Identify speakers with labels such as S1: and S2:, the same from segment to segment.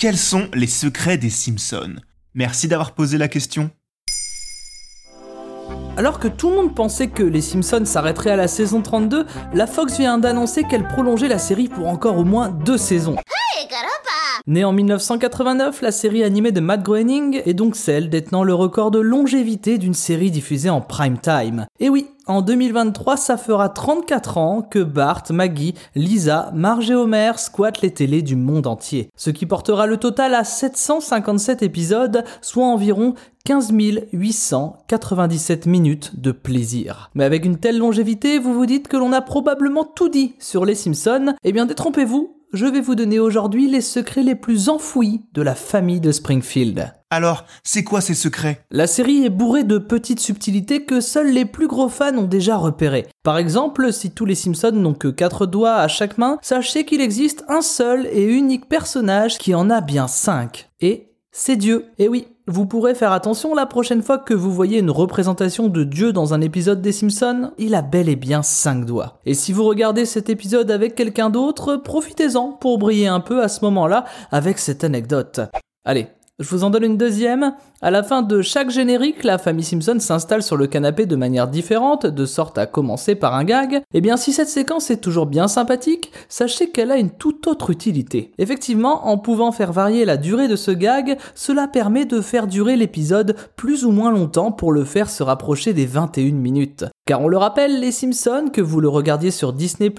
S1: Quels sont les secrets des Simpsons? Merci d'avoir posé la question.
S2: Alors que tout le monde pensait que les Simpsons s'arrêteraient à la saison 32, la Fox vient d'annoncer qu'elle prolongeait la série pour encore au moins deux saisons. Née en 1989, la série animée de Matt Groening est donc celle détenant le record de longévité d'une série diffusée en prime time. Et oui, en 2023, ça fera 34 ans que Bart, Maggie, Lisa, Marge et Homer squattent les télés du monde entier. Ce qui portera le total à 757 épisodes, soit environ 15 897 minutes de plaisir. Mais avec une telle longévité, vous vous dites que l'on a probablement tout dit sur les Simpsons Eh bien détrompez-vous, je vais vous donner aujourd'hui les secrets les plus enfouis de la famille de Springfield.
S1: Alors, c'est quoi ces secrets?
S2: La série est bourrée de petites subtilités que seuls les plus gros fans ont déjà repérées. Par exemple, si tous les Simpsons n'ont que 4 doigts à chaque main, sachez qu'il existe un seul et unique personnage qui en a bien 5. Et c'est Dieu. Et oui, vous pourrez faire attention la prochaine fois que vous voyez une représentation de Dieu dans un épisode des Simpsons, il a bel et bien 5 doigts. Et si vous regardez cet épisode avec quelqu'un d'autre, profitez-en pour briller un peu à ce moment-là avec cette anecdote. Allez, je vous en donne une deuxième. À la fin de chaque générique, la famille Simpson s'installe sur le canapé de manière différente, de sorte à commencer par un gag. Eh bien si cette séquence est toujours bien sympathique, sachez qu'elle a une toute autre utilité. Effectivement, en pouvant faire varier la durée de ce gag, cela permet de faire durer l'épisode plus ou moins longtemps pour le faire se rapprocher des 21 minutes. Car on le rappelle, Les Simpsons, que vous le regardiez sur Disney+,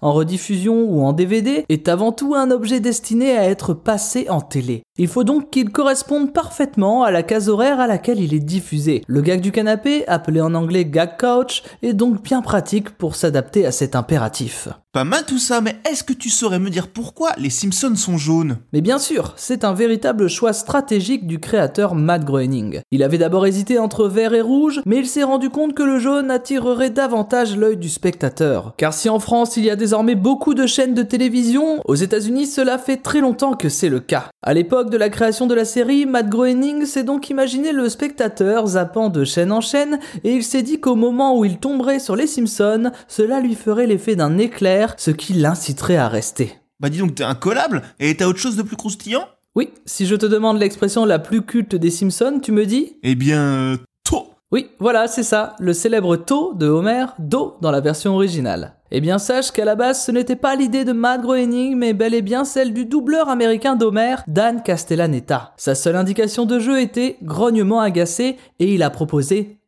S2: en rediffusion ou en DVD, est avant tout un objet destiné à être passé en télé. Il faut donc qu'il corresponde parfaitement à la case horaire à laquelle il est diffusé. Le gag du canapé, appelé en anglais gag couch, est donc bien pratique pour s'adapter à cet impératif.
S1: Pas mal tout ça, mais est-ce que tu saurais me dire pourquoi les Simpsons sont jaunes?
S2: Mais bien sûr, c'est un véritable choix stratégique du créateur Matt Groening. Il avait d'abord hésité entre vert et rouge, mais il s'est rendu compte que le jaune attirerait davantage l'œil du spectateur. Car si en France il y a désormais beaucoup de chaînes de télévision, aux États-Unis cela fait très longtemps que c'est le cas. À l'époque de la création de la série, Matt Groening s'est donc imaginé le spectateur zappant de chaîne en chaîne et il s'est dit qu'au moment où il tomberait sur les Simpsons, cela lui ferait l'effet d'un éclair ce qui l'inciterait à rester.
S1: Bah dis donc, t'es incollable Et t'as autre chose de plus croustillant?
S2: Oui, si je te demande l'expression la plus culte des Simpsons, tu me dis?
S1: Eh bien, euh, To
S2: Oui, voilà, c'est ça, le célèbre To de Homer, Do dans la version originale. Eh bien, sache qu'à la base, ce n'était pas l'idée de Matt Groening, mais bel et bien celle du doubleur américain d'Homer, Dan Castellaneta. Sa seule indication de jeu était grognement agacé, et il a proposé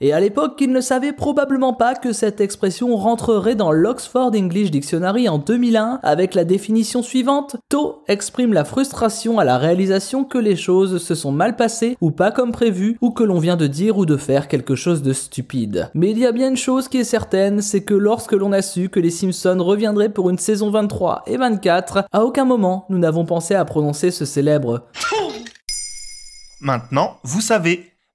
S2: et à l'époque, il ne savait probablement pas que cette expression rentrerait dans l'Oxford English Dictionary en 2001 avec la définition suivante To exprime la frustration à la réalisation que les choses se sont mal passées ou pas comme prévu ou que l'on vient de dire ou de faire quelque chose de stupide. Mais il y a bien une chose qui est certaine, c'est que lorsque l'on a su que les Simpsons reviendraient pour une saison 23 et 24, à aucun moment nous n'avons pensé à prononcer ce célèbre
S1: Maintenant, vous savez.